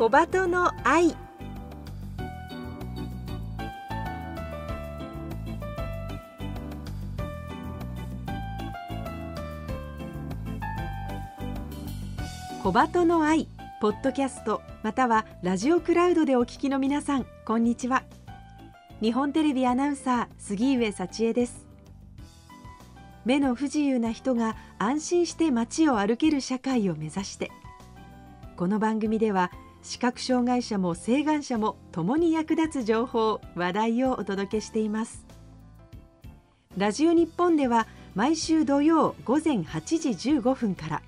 小鳩の愛。小鳩の愛ポッドキャストまたはラジオクラウドでお聞きの皆さんこんにちは。日本テレビアナウンサー杉上幸恵です。目の不自由な人が安心して街を歩ける社会を目指してこの番組では視覚障害者も晴眼者も共に役立つ情報話題をお届けしています。ラジオ日本では毎週土曜午前8時15分から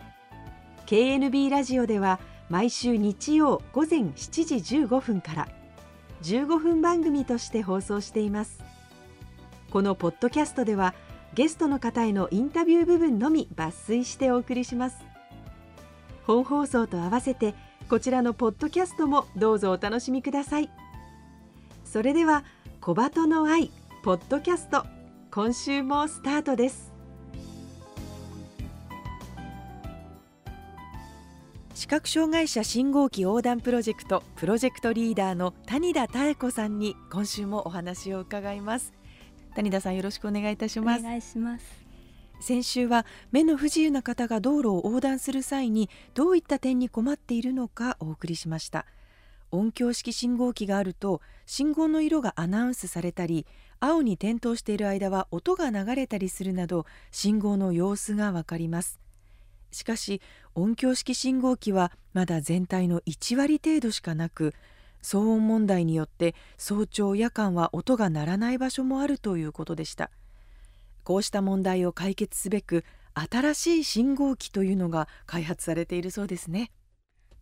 KNB ラジオでは毎週日曜午前7時15分から15分番組として放送しています。このポッドキャストではゲストの方へのインタビュー部分のみ抜粋してお送りします。本放送と合わせてこちらのポッドキャストもどうぞお楽しみください。それでは小鳩の愛ポッドキャスト今週もスタートです。視覚障害者信号機横断プロジェクトプロジェクトリーダーの谷田妙子さんに今週もお話を伺います。谷田さんよろしくお願いいたします。お願いします。先週は目の不自由な方が道路を横断する際にどういった点に困っているのかお送りしました。音響式信号機があると信号の色がアナウンスされたり青に点灯している間は音が流れたりするなど信号の様子がわかります。しかし音響式信号機はまだ全体の1割程度しかなく騒音問題によって早朝夜間は音が鳴らない場所もあるということでした。こうした問題を解決すべく新しい信号機というのが開発されているそうですね。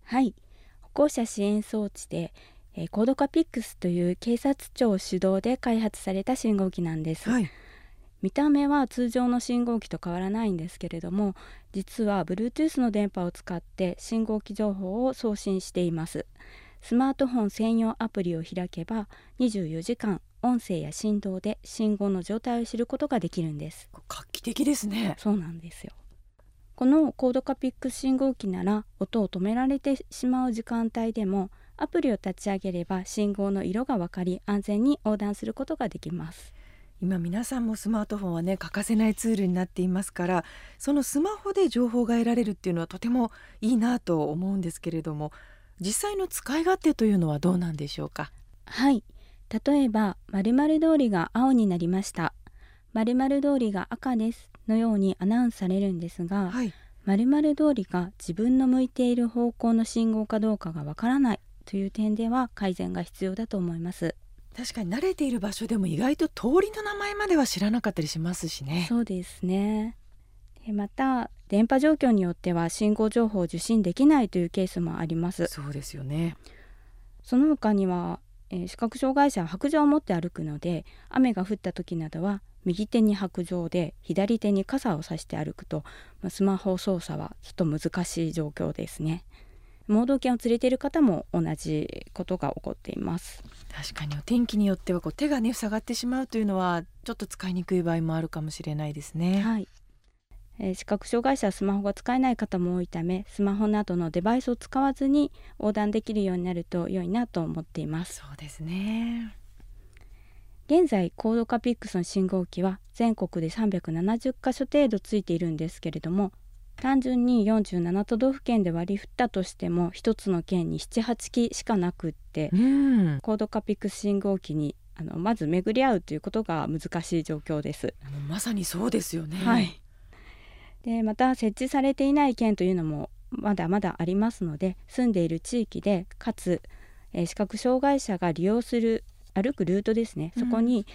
はい。歩行者支援装置で、えー、コードカピックスという警察庁主導で開発された信号機なんです、はい、見た目は通常の信号機と変わらないんですけれども実は Bluetooth の電波を使って信号機情報を送信しています。スマートフォン専用アプリを開けば24時間音声や振動で信号の状態を知ることができるんです。画期的ですね。そうなんですよ。このコードカピックス信号機なら音を止められてしまう時間帯でもアプリを立ち上げれば信号の色が分かり安全に横断することができます。今皆さんもスマートフォンはね欠かせないツールになっていますからそのスマホで情報が得られるっていうのはとてもいいなと思うんですけれども実際の使い勝手というのはどうなんでしょうか？はい例えば〇〇通りが青になりました。〇〇通りが赤です。のようにアナウンスされるんですが、はい、〇〇通りが自分の向いている方向の信号かどうかがわからない。という点では改善が必要だと思います。確かに慣れている場所でも意外と通りの名前までは知らなかったりしますしね。そうですね。また電波状況によっては信号情報を受信できないというケースもあります。そうですよね。その他にはえー、視覚障害者は白杖を持って歩くので雨が降った時などは右手に白杖で左手に傘を差して歩くと、まあ、スマホ操作はちょっと難しい状況ですね。盲導犬を連れている方も同じことが起こっています。確かにお天気によってはこう手がね塞がってしまうというのはちょっと使いにくい場合もあるかもしれないですね。はいえー、視覚障害者はスマホが使えない方も多いためスマホなどのデバイスを使わずに横断できるようになると良いなと思っています。そうですね。現在コードカピックスの信号機は全国で370箇所程度ついているんですけれども単純に47都道府県で割り振ったとしても1つの県に78機しかなくって、コードカピックス信号機にあのまず巡り合うということが難しい状況です。まさにそうですよね。はいでまた設置されていない県というのもまだまだありますので住んでいる地域でかつ、えー、視覚障害者が利用する歩くルートですねそこに、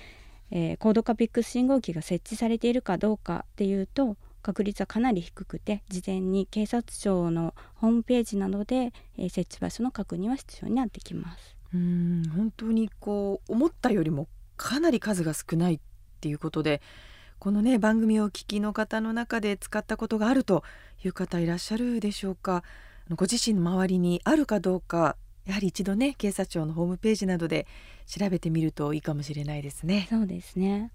うん、えードカピックス信号機が設置されているかどうかっていうと確率はかなり低くて事前に警察庁のホームページなどで、えー、設置場所の確認は必要になってきます。うん本当にこう思ったよりもかなり数が少ないっていうことでこのね番組をお聞きの方の中で使ったことがあるという方いらっしゃるでしょうか。ご自身の周りにあるかどうかやはり一度ね警察庁のホームページなどで調べてみるといいかもしれないですね。そうですね。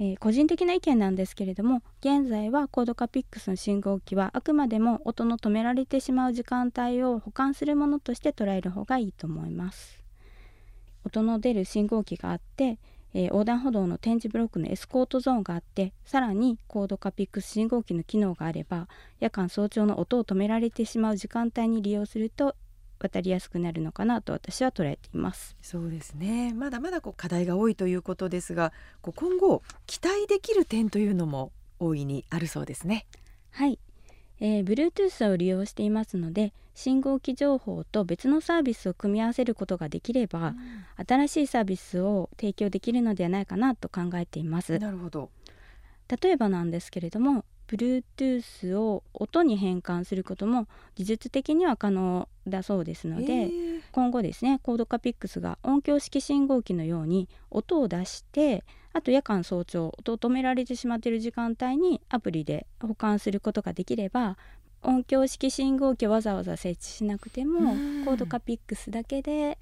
えー、個人的な意見なんですけれども現在はコードカピックスの信号機はあくまでも音の止められてしまう時間帯を保管するものとして捉える方がいいと思います。音の出る信号機があって、えー、横断歩道の点字ブロックのエスコートゾーンがあってさらにコードカピックス信号機の機能があれば夜間早朝の音を止められてしまう時間帯に利用すると渡りやすくなるのかなと私は捉えています。そうですね。まだまだこう課題が多いということですがこう今後期待できる点というのも大いにあるそうですね。はい、えー、Bluetooth を利用していますので信号機情報と別のサービスを組み合わせることができれば、うん、新しいサービスを提供できるのではないかなと考えています。なるほど。例えばなんですけれども Bluetooth を音に変換することも技術的には可能だそうですので、えー、今後ですねコードカピックスが音響式信号機のように音を出してあと夜間早朝音を止められてしまっている時間帯にアプリで保管することができれば音響式信号機をわざわざ設置しなくてもコードカピックスだけで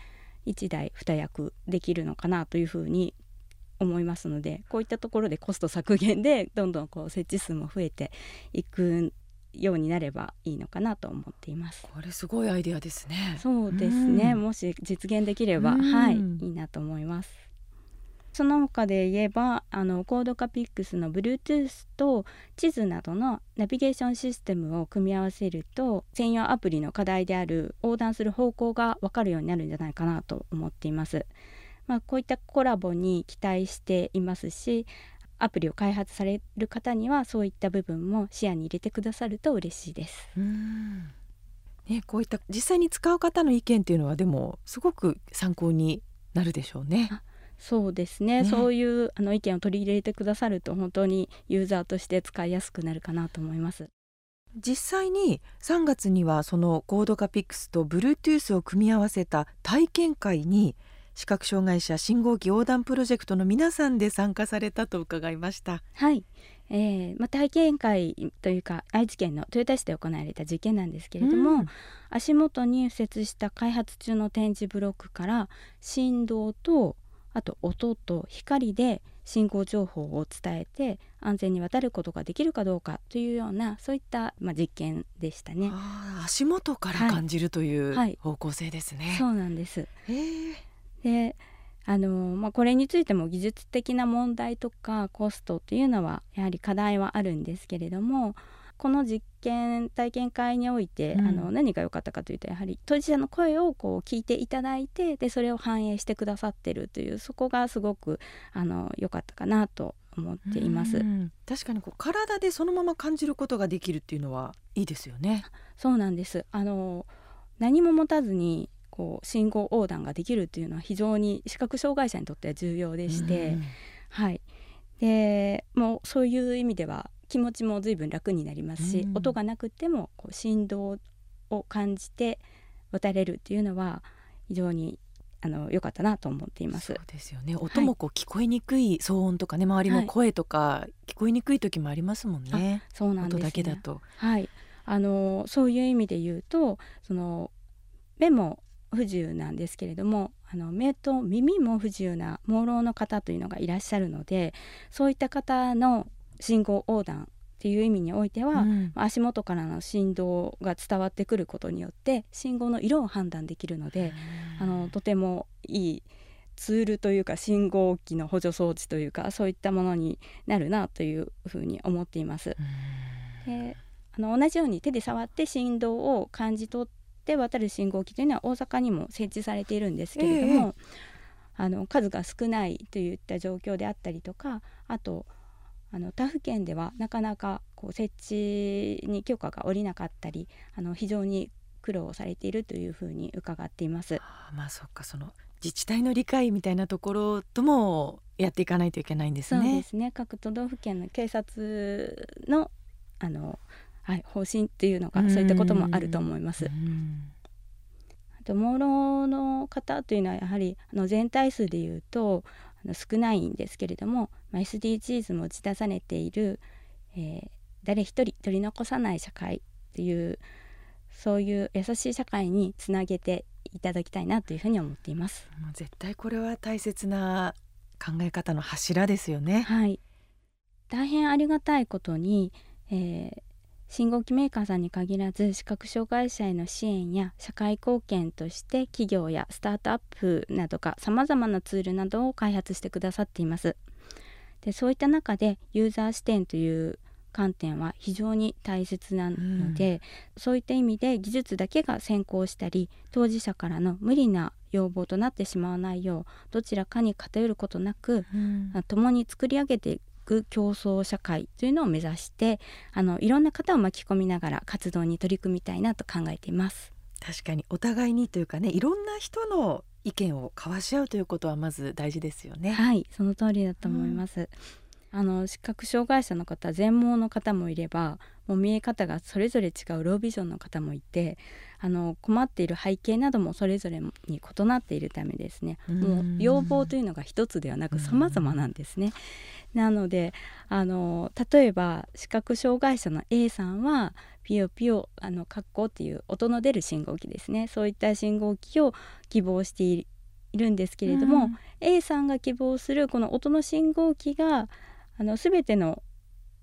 1台2役できるのかなというふうに思いますのでこういったところでコスト削減でどんどんこう設置数も増えていくようになればいいのかなと思っています。これすごいアイデアですね。そうですね、もし実現できればはいいいなと思いますその他で言えばあのコードカピックスの Bluetooth と地図などのナビゲーションシステムを組み合わせると専用アプリの課題である横断する方向が分かるようになるんじゃないかなと思っていますまあ、こういったコラボに期待していますしアプリを開発される方にはそういった部分も視野に入れてくださると嬉しいです。うんね、こういった実際に使う方の意見っていうのはでもすごく参考になるでしょうね。そうですね、ね、そういうあの意見を取り入れてくださると本当にユーザーとして使いやすくなるかなと思います。実際に3月にはそのコードカピックスと Bluetooth を組み合わせた体験会に視覚障害者信号機横断プロジェクトの皆さんで参加されたと伺いました。はい、えーまあ、体験会というか愛知県の豊田市で行われた実験なんですけれども、うん、足元に付設した開発中の点字ブロックから振動とあと音と光で信号情報を伝えて安全に渡ることができるかどうかというようなそういった、まあ、実験でしたね。足元から感じる、はい、とい。う方向性ですね、そうなんです。であのまあ、これについても技術的な問題とかコストっていうのはやはり課題はあるんですけれどもこの実験体験会において、うん、あの何が良かったかというとやはり当事者の声をこう聞いていただいてでそれを反映してくださってるというそこがすごくあの良かったかなと思っています。確かにこう体でそのまま感じることができるっていうのはいいですよね。そうなんです。あの何も持たずにこう信号横断ができるっていうのは非常に視覚障害者にとっては重要でして、はい、でもうそういう意味では気持ちも随分楽になりますし、音がなくてもこう振動を感じて渡れるっていうのは非常にあの良かったなと思っています。そうですよね。音もこう聞こえにくい騒音とかね、周りの声とか聞こえにくい時もありますもんね。そうなんです、ね、音だけだと。はい。あのそういう意味で言うと、その目も不自由なんですけれどもあの目と耳も不自由な盲ろの方というのがいらっしゃるのでそういった方の信号横断っていう意味においては、うん、足元からの振動が伝わってくることによって信号の色を判断できるので、あのとてもいいツールというか信号機の補助装置というかそういったものになるなというふうに思っています。であの同じように手で触って振動を感じ取って渡る信号機というのは大阪にも設置されているんですけれども、えー、あの数が少ないといった状況であったりとかあとあの他府県ではなかなかこう設置に許可が下りなかったりあの非常に苦労されているというふうに伺っています。あまあそっかその自治体の理解みたいなところともやっていかないといけないんですね。そうですね各都道府県の警察のあのはい、方針っていうのがそういったこともあると思います。あと盲ろの方というのはやはりあの全体数でいうと少ないんですけれども、まあ、SDGs も打ち出されている、えー、誰一人取り残さない社会っていうそういう優しい社会につなげていただきたいなというふうに思っています。絶対これは大切な考え方の柱ですよね。はい。大変ありがたいことに、えー、信号機メーカーさんに限らず視覚障害者への支援や社会貢献として企業やスタートアップなどがさまざまなツールなどを開発してくださっています。でそういった中でユーザー視点という観点は非常に大切なので、うん、そういった意味で技術だけが先行したり当事者からの無理な要望となってしまわないようどちらかに偏ることなく、うん、共に作り上げていく競争社会というのを目指してあのいろんな方を巻き込みながら活動に取り組みたいなと考えています。確かにお互いにというかねいろんな人の意見を交わし合うということはまず大事ですよね。はいその通りだと思います。うんあの視覚障害者の方全盲の方もいればもう見え方がそれぞれ違うロービジョンの方もいてあの困っている背景などもそれぞれに異なっているためですね。もう要望というのが一つではなく様々なんですね。なのであの例えば視覚障害者の A さんはピヨピヨあの格好っていう音の出る信号機ですね。そういった信号機を希望しているんですけれども、うん、A さんが希望するこの音の信号機があの全ての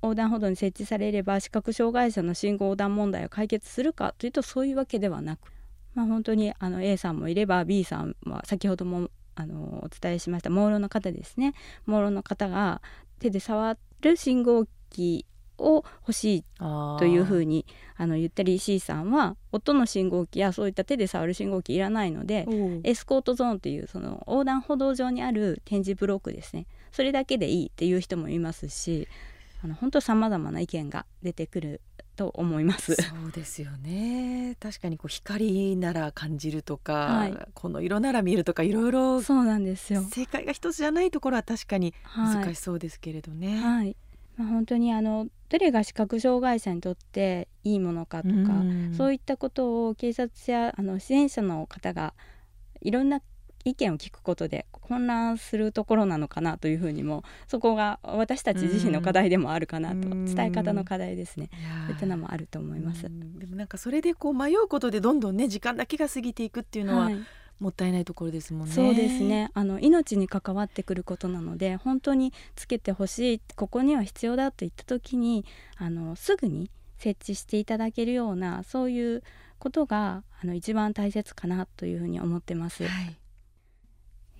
横断歩道に設置されれば視覚障害者の信号横断問題を解決するかというとそういうわけではなく、まあ、本当にあの A さんもいれば B さんは先ほどもあのお伝えしました盲ろの方ですね。盲ろの方が手で触る信号機を欲しいというふうにあの言ったり C さんは音の信号機やそういった手で触る信号機いらないのでエスコートゾーンというその横断歩道上にある展示ブロックですねそれだけでいいっていう人もいますしあの本当さまざまな意見が出てくると思います。そうですよね。確かにこう光なら感じるとか、はい、この色なら見えるとかいろいろそうなんですよ。正解が一つじゃないところは確かに難しそうですけれどね。はい、はいまあ、本当にあのどれが視覚障害者にとっていいものかとか、うそういったことを警察やあの支援者の方がいろんな意見を聞くことで混乱するところなのかなというふうにもそこが私たち自身の課題でもあるかなと伝え方の課題ですね。そういったのもあると思います。でもなんかそれでこう迷うことでどんどんね時間だけが過ぎていくっていうのは、はい。もったいないところですもんね。そうですね。あの命に関わってくることなので、本当につけてほしい、ここには必要だと言った時に、あのすぐに設置していただけるようなそういうことがあの一番大切かなというふうに思ってます。はい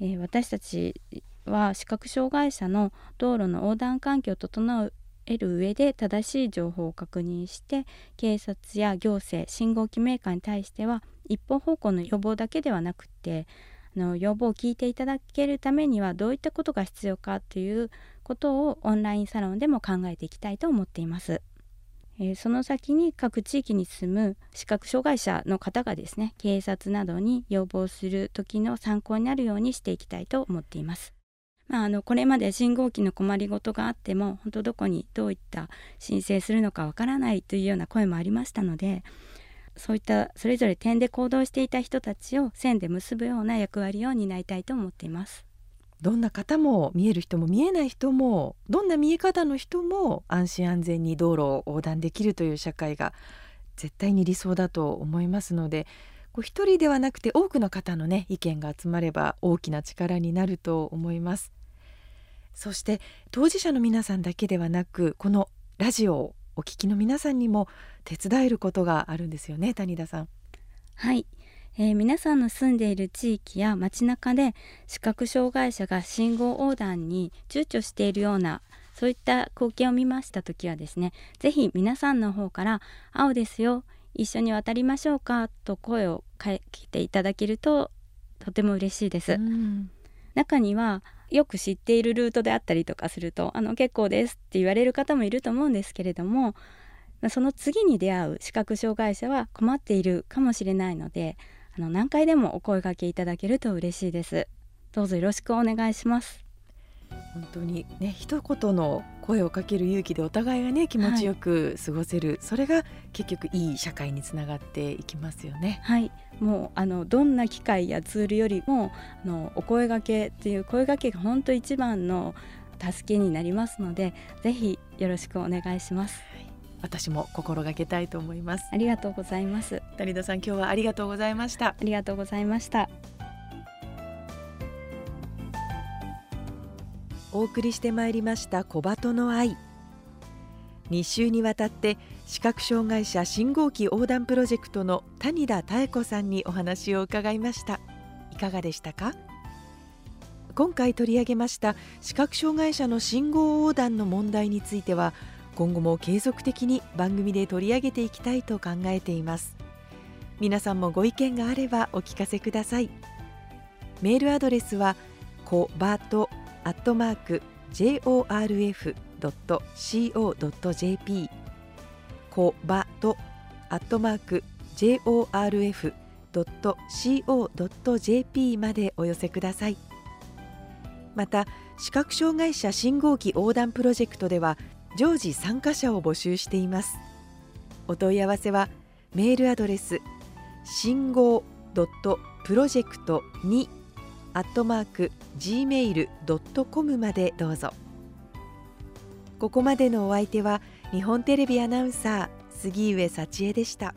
えー、私たちは視覚障害者の道路の横断環境を整える上で正しい情報を確認して警察や行政信号機メーカーに対しては一方方向の予防だけではなくてあの要望を聞いていただけるためにはどういったことが必要かということをオンラインサロンでも考えていきたいと思っています。えー、その先に各地域に住む視覚障害者の方がですね警察などに要望する時の参考になるようにしていきたいと思っています。まあ、あのこれまで信号機の困りごとがあっても本当どこにどういった申請するのかわからないというような声もありましたのでそういったそれぞれ点で行動していた人たちを線で結ぶような役割を担いたいと思っています。どんな方も見える人も見えない人もどんな見え方の人も安心安全に道路を横断できるという社会が絶対に理想だと思いますのでこう一人ではなくて多くの方のね意見が集まれば大きな力になると思います。そして当事者の皆さんだけではなくこのラジオをお聞きの皆さんにも手伝えることがあるんですよね谷田さん。はい。えー、皆さんの住んでいる地域や街中で視覚障害者が信号横断に躊躇しているようなそういった光景を見ました時はですね是非皆さんの方から「青ですよ一緒に渡りましょうか」と声をかけていただけるととても嬉しいです。中にはよく知っているルートであったりとかすると「あの結構です」って言われる方もいると思うんですけれどもその次に出会う視覚障害者は困っているかもしれないのであの何回でもお声掛けいただけると嬉しいです。どうぞよろしくお願いします。本当にね一言の声をかける勇気でお互いがね気持ちよく過ごせる、はい、それが結局いい社会につながっていきますよね。はい。もうあのどんな機会やツールよりもあのお声がけっていう声がけが本当一番の助けになりますのでぜひよろしくお願いします。はい私も心がけたいと思います。ありがとうございます。谷田さん今日はありがとうございました。ありがとうございました。お送りしてまいりました小鳩の愛。2週にわたって視覚障害者信号機横断プロジェクトの谷田妙子さんにお話を伺いました。いかがでしたか？今回取り上げました視覚障害者の信号横断の問題については今後も継続的に番組で取り上げていきたいと考えています。皆さんもご意見があればお聞かせください。メールアドレスはコバトアットマーク jorf.co.jp コバトアットマーク jorf.co.jp までお寄せください。また視覚障害者信号機横断プロジェクトでは常時参加者を募集していますお問い合わせはメールアドレス信号ドットプロジェクト2アットマーク gmail.com までどうぞここまでのお相手は日本テレビアナウンサー杉上幸恵でした。